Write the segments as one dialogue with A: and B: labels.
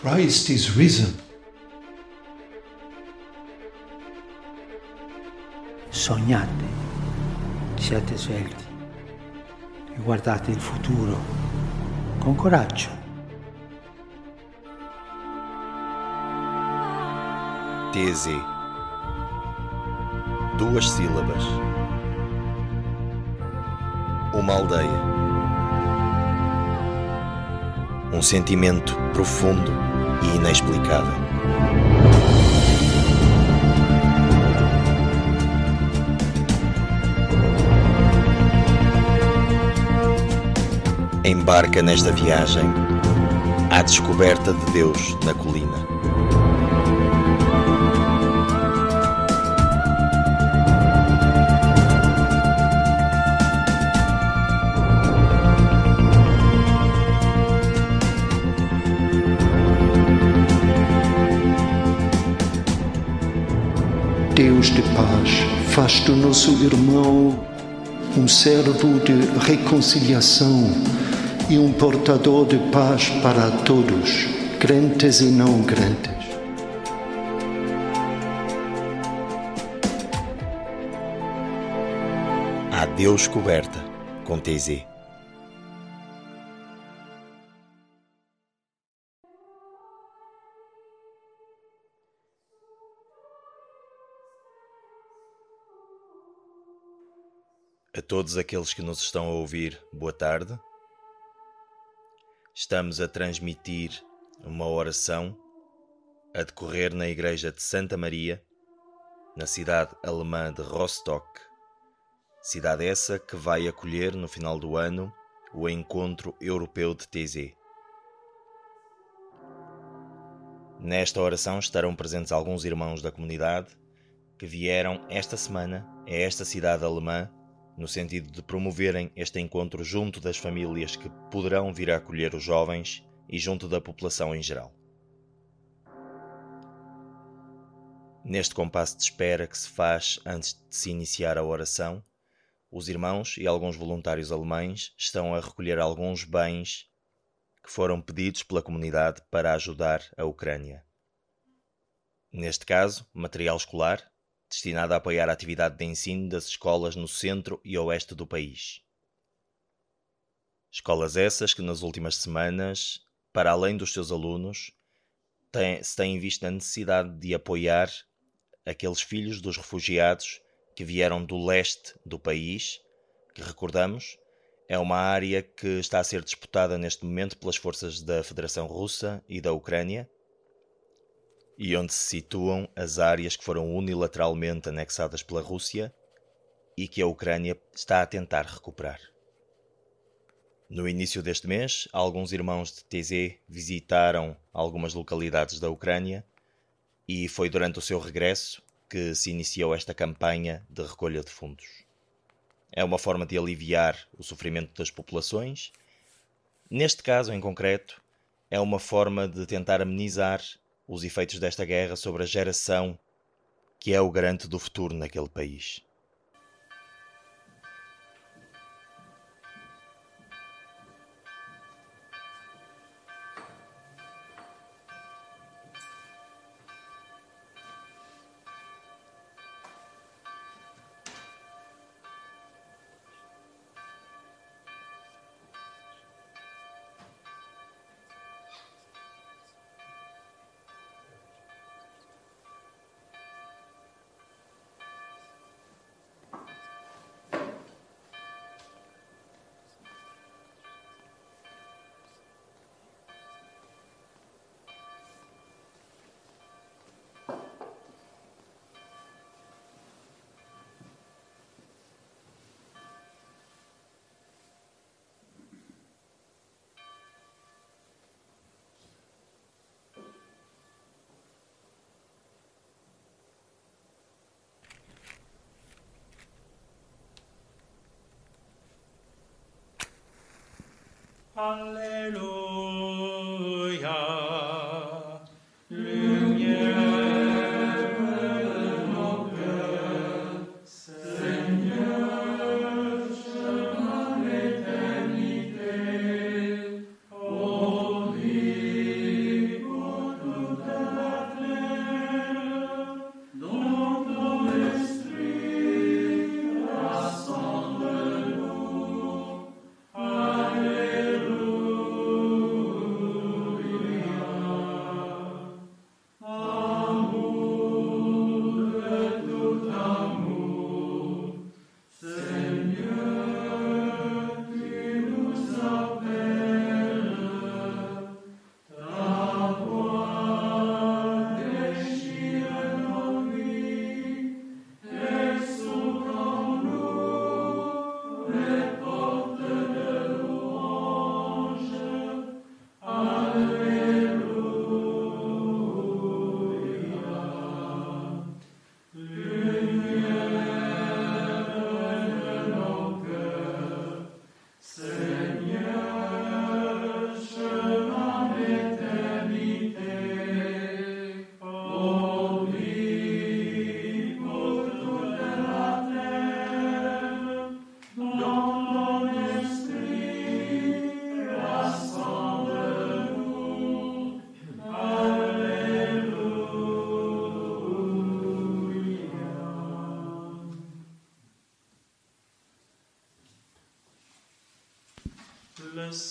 A: Christ is risen.
B: Sognate, siate svelti e guardate il futuro con coraggio.
C: TZ. Duas sílabas. Uma aldeia. Um sentimento profundo e inexplicável. Embarca nesta viagem à descoberta de Deus na colina.
A: Faz do nosso irmão um servo de reconciliação e um portador de paz para todos, crentes e não crentes.
C: A Deus coberta com TZ. Todos aqueles que nos estão a ouvir, boa tarde. Estamos a transmitir uma oração a decorrer na Igreja de Santa Maria, na cidade alemã de Rostock, cidade essa que vai acolher no final do ano o Encontro Europeu de TZ. Nesta oração estarão presentes alguns irmãos da comunidade que vieram esta semana a esta cidade alemã no sentido de promoverem este encontro junto das famílias que poderão vir a acolher os jovens e junto da população em geral. Neste compasso de espera que se faz antes de se iniciar a oração, os irmãos e alguns voluntários alemães estão a recolher alguns bens que foram pedidos pela comunidade para ajudar a Ucrânia. Neste caso, material escolar, destinado a apoiar a atividade de ensino das escolas no centro e oeste do país. Escolas essas que nas últimas semanas, para além dos seus alunos, têm, se têm visto a necessidade de apoiar aqueles filhos dos refugiados que vieram do leste do país, que recordamos, é uma área que está a ser disputada neste momento pelas forças da Federação Russa e da Ucrânia e onde se situam as áreas que foram unilateralmente anexadas pela Rússia e que a Ucrânia está a tentar recuperar. No início deste mês, alguns irmãos de TZ visitaram algumas localidades da Ucrânia e foi durante o seu regresso que se iniciou esta campanha de recolha de fundos. É uma forma de aliviar o sofrimento das populações. Neste caso em concreto, é uma forma de tentar amenizar os efeitos desta guerra sobre a geração que é o garante do futuro naquele país.
D: Hallelujah.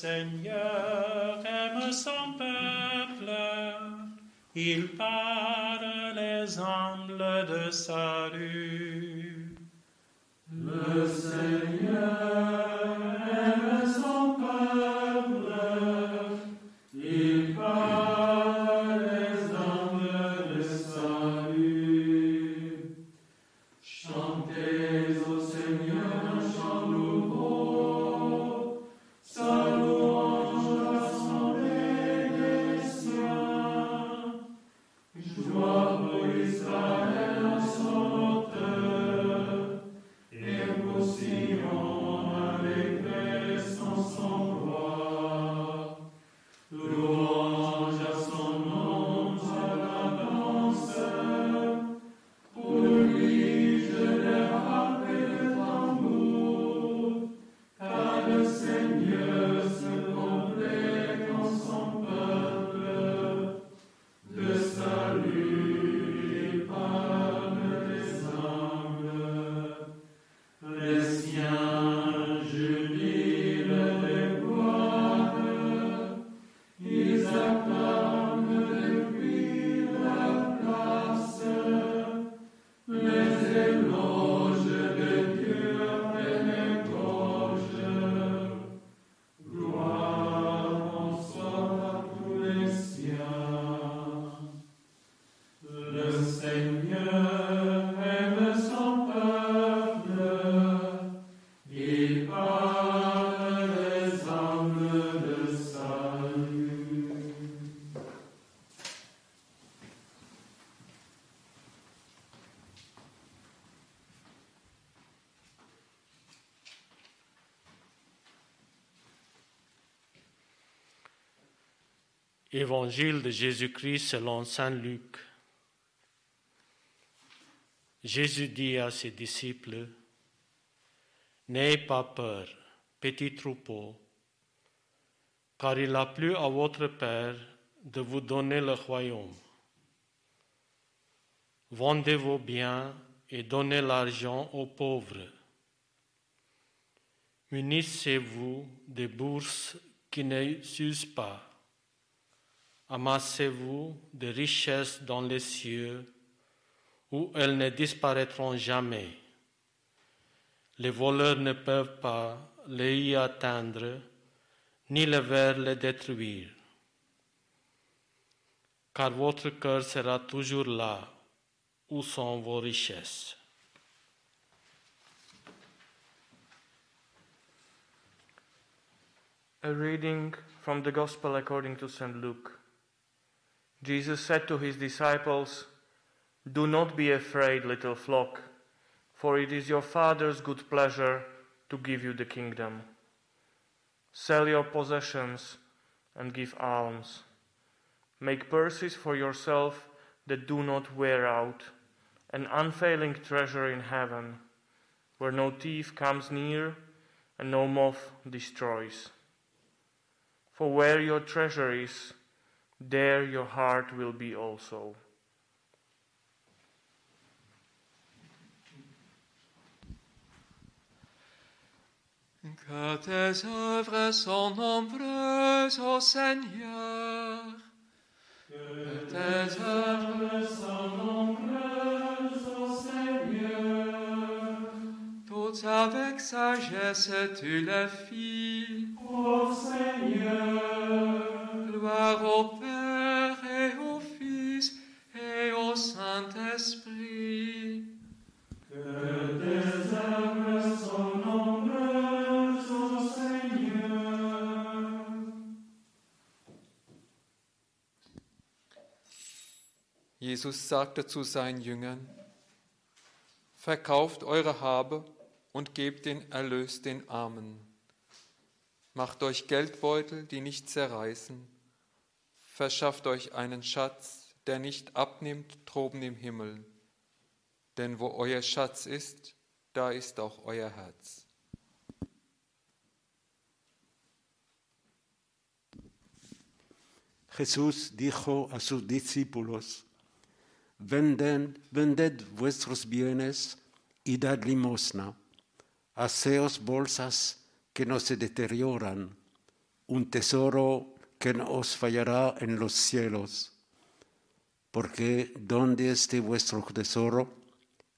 D: Seigneur aime son peuple, il parle les humbles de salut.
E: Le Seigneur aime son peuple, il parle les humbles de salut. Chantez au
D: Évangile de Jésus-Christ selon Saint Luc. Jésus dit à ses disciples, N'ayez pas peur, petit troupeau, car il a plu à votre Père de vous donner le royaume. Vendez vos biens et donnez l'argent aux pauvres. Munissez-vous des bourses qui ne s'usent pas. Amassez-vous des richesses dans les cieux où elles ne disparaîtront jamais. Les voleurs ne peuvent pas les y atteindre, ni le ver les détruire. Car votre cœur sera toujours là où sont vos richesses.
F: A reading from the Gospel according to St. Luke. Jesus said to his disciples, Do not be afraid, little flock, for it is your Father's good pleasure to give you the kingdom. Sell your possessions and give alms. Make purses for yourself that do not wear out, an unfailing treasure in heaven, where no thief comes near and no moth destroys. For where your treasure is, there your heart will be also.
E: Que tes œuvres sont nombreuses, ô Seigneur. Que tes œuvres sont nombreuses, ô Seigneur. Toutes avec sagesse tu les fis, ô Seigneur.
G: Jesus sagte zu seinen Jüngern, Verkauft eure Habe und gebt den Erlös den Armen. Macht euch Geldbeutel, die nicht zerreißen. Verschafft euch einen Schatz, der nicht abnimmt droben im Himmel. Denn wo euer Schatz ist, da ist auch euer Herz.
H: Jesús dijo a sus discípulos, Venden, vended vuestros bienes y dad limosna, haceos bolsas que no se deterioran, un tesoro que no os fallará en los cielos, porque donde esté vuestro tesoro,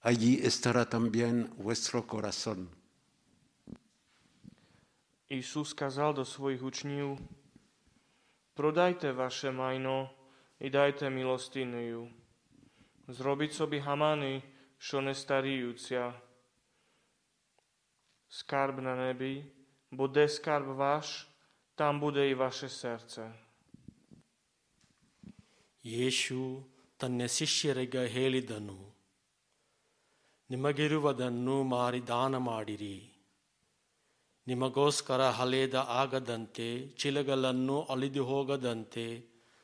H: allí estará también vuestro corazón.
E: Ісус сказав до своїх учнів, продайте ваше майно і дайте милостинею. Зробіть собі гамани, що не старіються. Скарб на небі, бо де скарб ваш, там буде і ваше серце.
D: ಯೇಸು ತನ್ನ ಶಿಷ್ಯರಿಗೆ ಹೇಳಿದನು ನಿಮಗಿರುವುದನ್ನು ಮಾರಿ ದಾನ ಮಾಡಿರಿ ನಿಮಗೋಸ್ಕರ ಹಲೇದ ಆಗದಂತೆ ಚಿಲಗಳನ್ನು ಅಲಿದು ಹೋಗದಂತೆ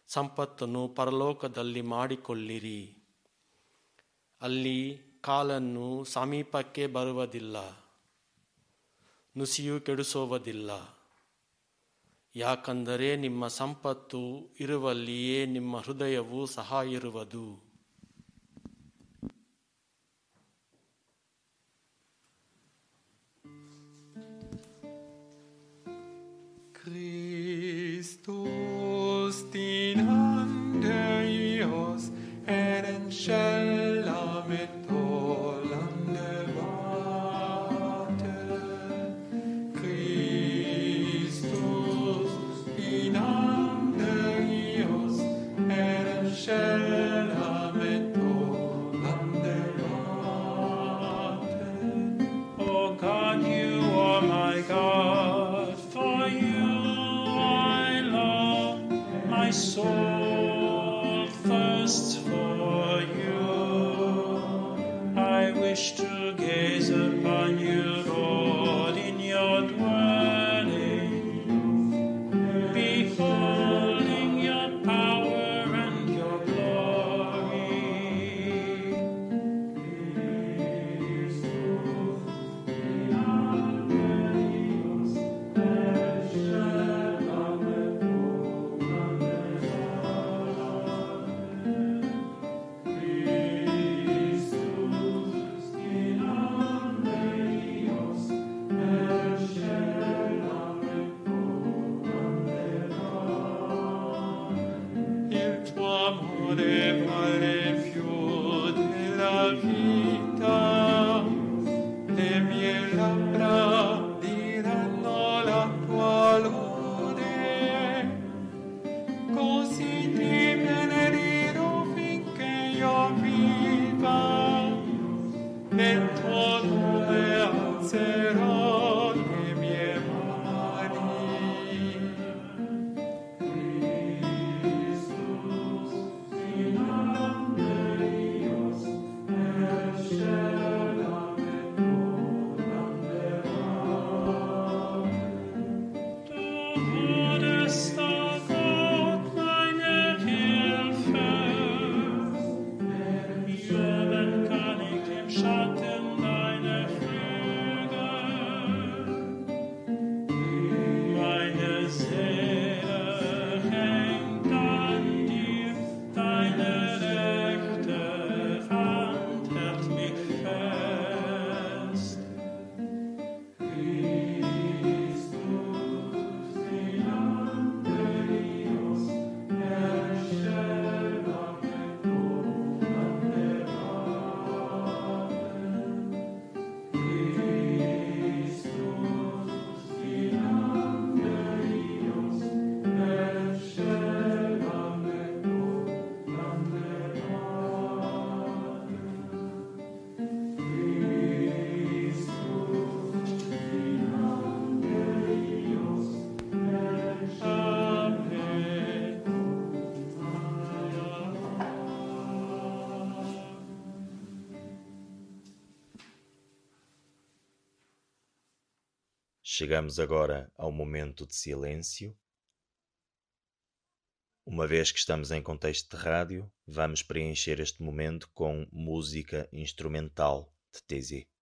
D: ಸಂಪತ್ತನ್ನು ಪರಲೋಕದಲ್ಲಿ ಮಾಡಿಕೊಳ್ಳಿರಿ ಅಲ್ಲಿ ಕಾಲನ್ನು ಸಮೀಪಕ್ಕೆ ಬರುವುದಿಲ್ಲ, ನುಸಿಯು ಕೆಡಿಸುವುದಿಲ್ಲ. ಯಾಕಂದರೆ ನಿಮ್ಮ ಸಂಪತ್ತು ಇರುವಲ್ಲಿಯೇ ನಿಮ್ಮ ಹೃದಯವೂ ಸಹ ಇರುವುದು.
G: Christus, din andeios ed en källa
E: share.
C: Chegamos agora ao momento de silêncio. Uma vez que estamos em contexto de rádio, vamos preencher este momento com música instrumental de TZ.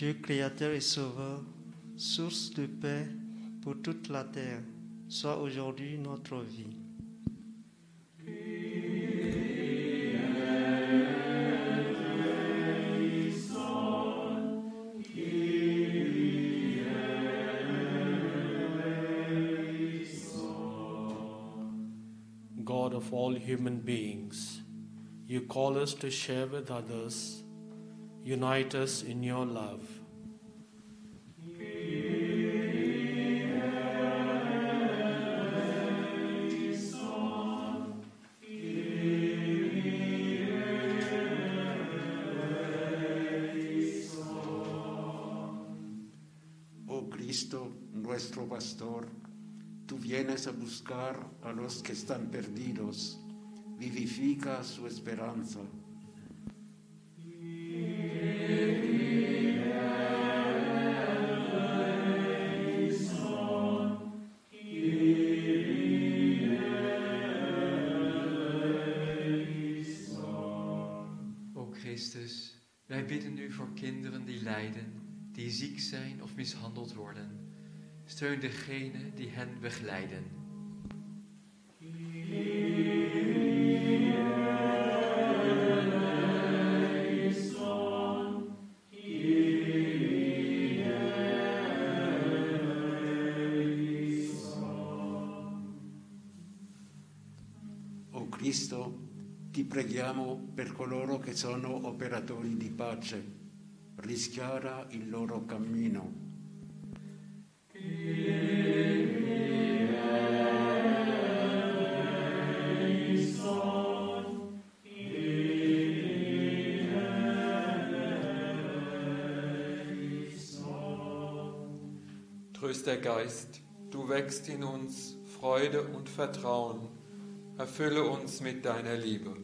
I: Dieu créateur et sauveur, source de paix pour toute la terre, soit aujourd'hui notre vie.
D: God of all human beings, you call us to share with others, unite us in your love.
H: Oh Cristo, nuestro pastor, tú vienes a buscar a los que están perdidos, vivifica su esperanza.
J: Wij bidden u voor kinderen die lijden, die ziek zijn of mishandeld worden. Steun degenen die hen begeleiden.
H: Che sono operatori di pace, rischiara il loro cammino.
J: Tröster Geist, du wächst in uns Freude und Vertrauen. Erfülle uns mit deiner Liebe.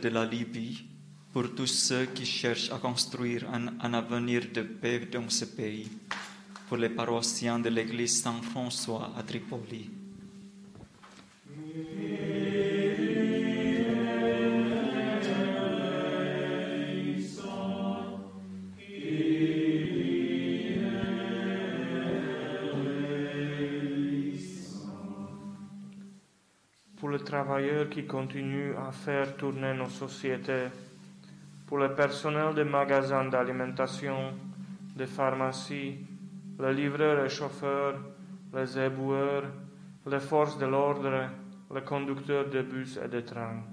K: De la Libye, pour tous ceux qui cherchent à construire un, avenir de paix dans ce pays, pour les paroissiens de l'église Saint-François à Tripoli.
E: Pour le travailleur qui continue à faire tourner nos sociétés, pour le personnel des magasins d'alimentation, des pharmacies, les livreurs et chauffeurs, les éboueurs, les forces de l'ordre, les conducteurs de bus et de trains.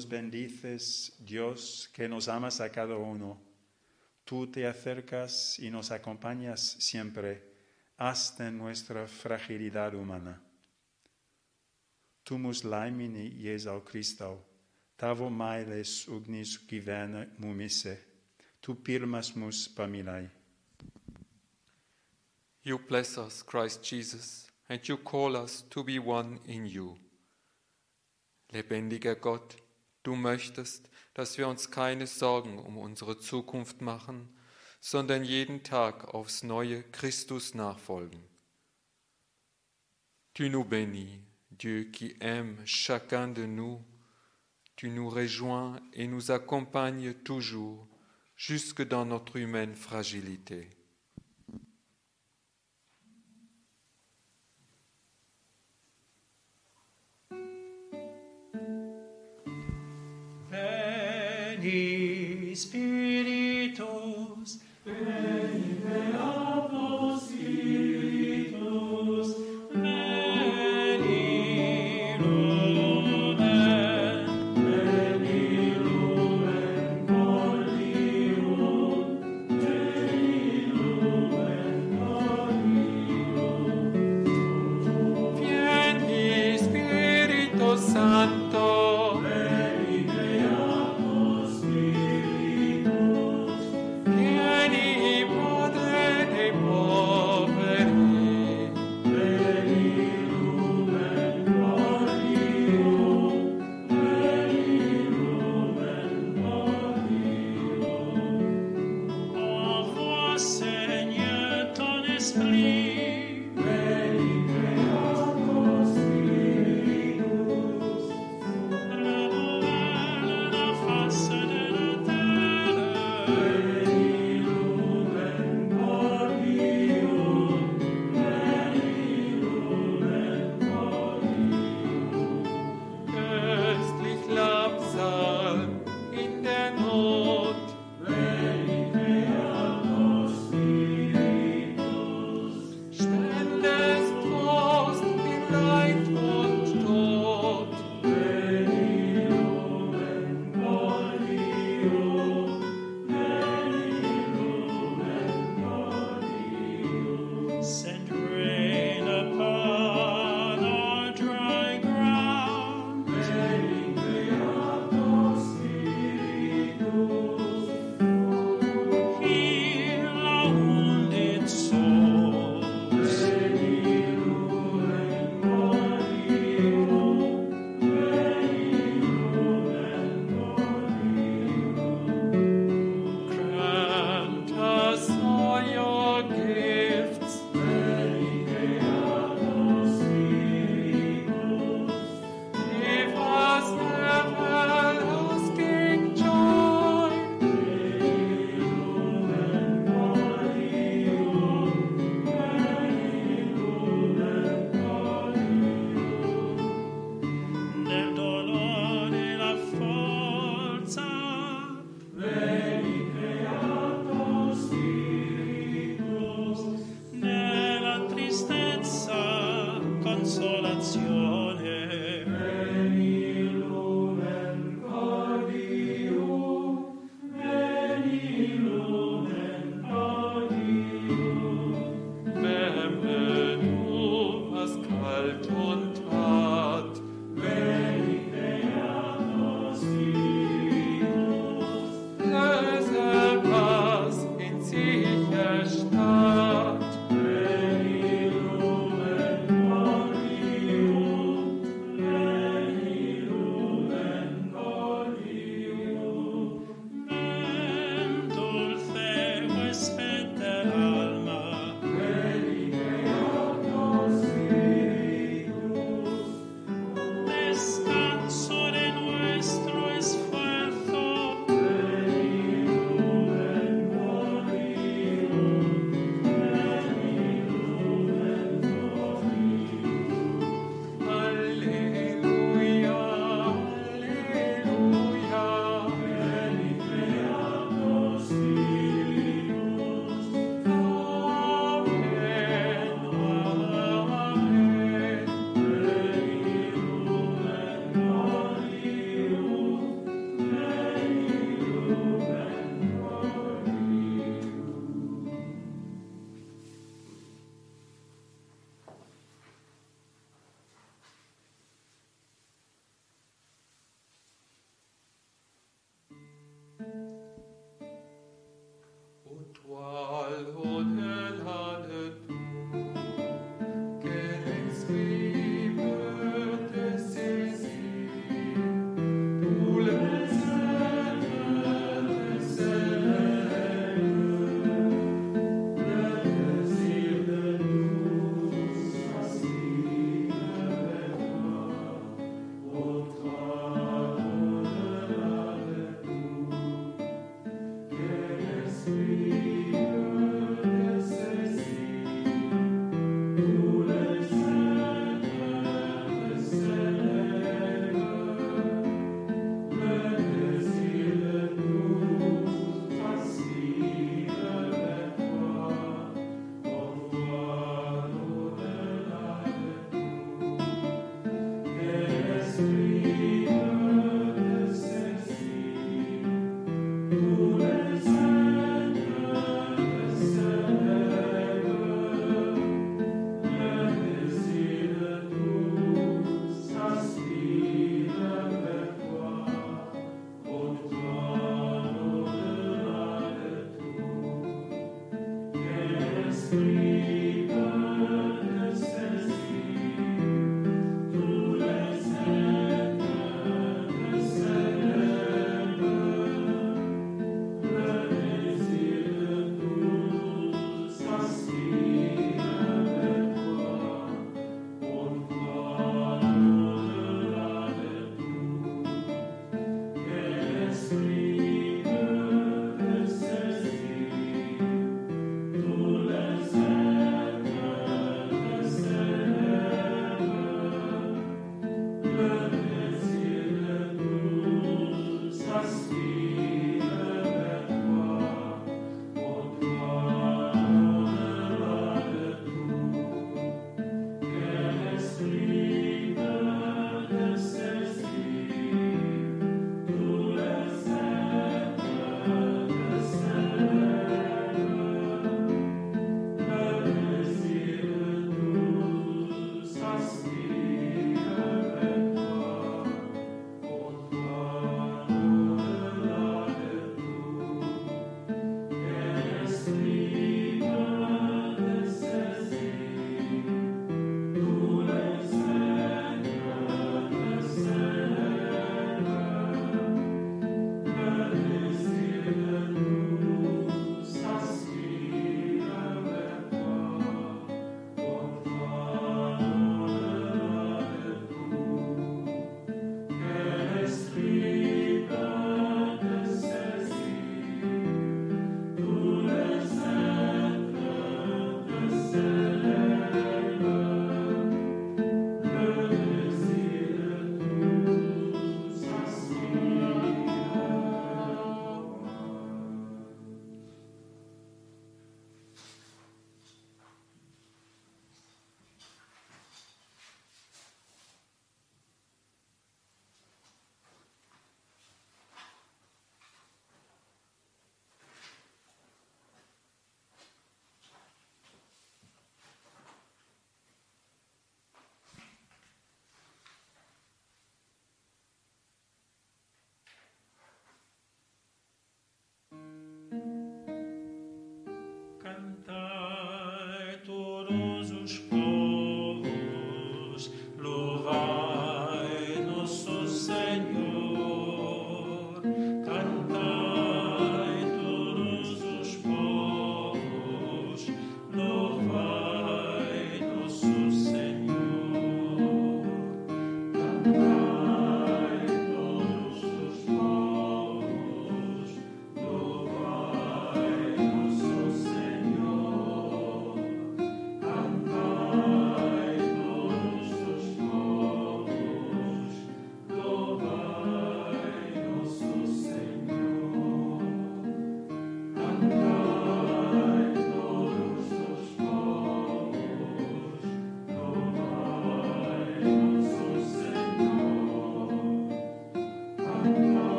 L: Nos bendices, Dios, que nos amas a cada uno. Tú te acercas y nos acompañas siempre, hasta nuestra fragilidad humana. Tu mus laimini Jesu Christo, tavo mailes ugnis givena mumisse, tu pirmas mus pamilai.
G: You bless us, Christ Jesus, and you call us to be one in you. Lebendiger Gott, du möchtest, dass wir uns keine Sorgen um unsere Zukunft machen, sondern jeden Tag aufs neue Christus nachfolgen. Tu nous bénis, Dieu qui aime chacun de nous, tu nous rejoins et nous accompagnes toujours jusque dans notre humaine fragilité.
M: di
E: spiritu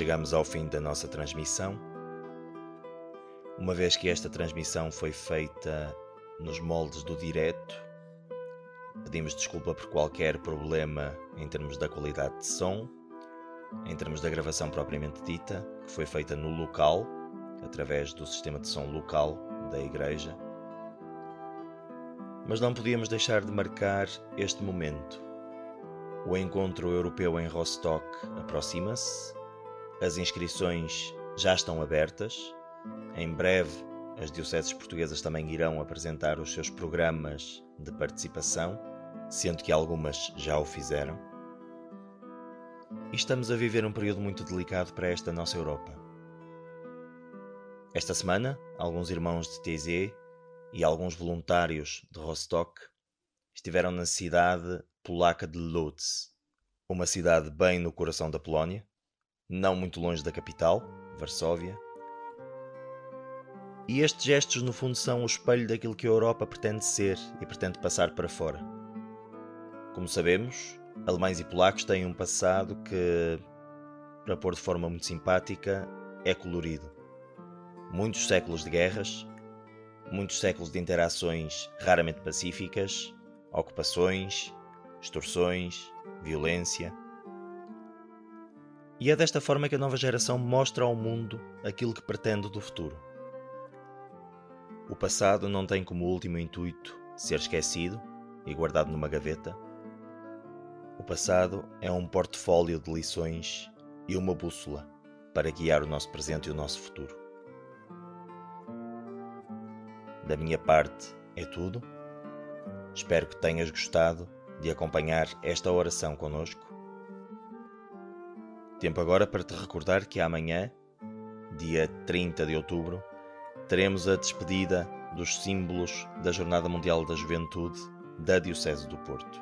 C: chegamos ao fim da nossa transmissão. Uma vez que esta transmissão foi feita nos moldes do direto, pedimos desculpa por qualquer problema em termos da qualidade de som, em termos da gravação propriamente dita, que foi feita no local, através do sistema de som local da igreja. Mas não podíamos deixar de marcar este momento. O encontro europeu em Rostock aproxima-se, as inscrições já estão abertas. Em breve, as dioceses portuguesas também irão apresentar os seus programas de participação, sendo que algumas já o fizeram. E estamos a viver um período muito delicado para esta nossa Europa. Esta semana, alguns irmãos de TZ e alguns voluntários de Rostock estiveram na cidade polaca de Lodz, uma cidade bem no coração da Polónia, não muito longe da capital, Varsóvia. E estes gestos, no fundo, são o espelho daquilo que a Europa pretende ser e pretende passar para fora. Como sabemos, alemães e polacos têm um passado que, para pôr de forma muito simpática, é colorido muitos séculos de guerras, muitos séculos de interações raramente pacíficas, ocupações, extorsões, violência. E é desta forma que a nova geração mostra ao mundo aquilo que pretende do futuro. O passado não tem como último intuito ser esquecido e guardado numa gaveta. O passado é um portfólio de lições e uma bússola para guiar o nosso presente e o nosso futuro. Da minha parte é tudo. Espero que tenhas gostado de acompanhar esta oração conosco. Tempo agora para te recordar que amanhã, dia 30 de outubro, teremos a despedida dos símbolos da Jornada Mundial da Juventude da Diocese do Porto.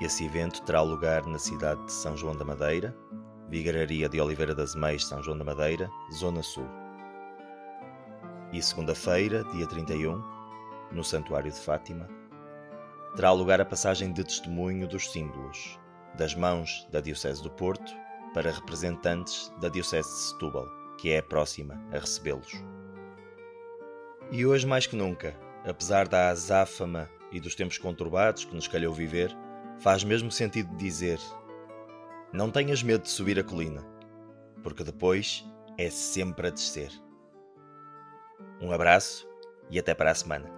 C: Esse evento terá lugar na cidade de São João da Madeira, Vigararia de Oliveira das Meias, São João da Madeira, Zona Sul. E segunda-feira, dia 31, no Santuário de Fátima, terá lugar a passagem de testemunho dos símbolos, das mãos da Diocese do Porto para representantes da Diocese de Setúbal, que é a próxima a recebê-los. E hoje mais que nunca, apesar da azáfama e dos tempos conturbados que nos calhou viver, faz mesmo sentido dizer: não tenhas medo de subir a colina, porque depois é sempre a descer. Um abraço e até para a semana.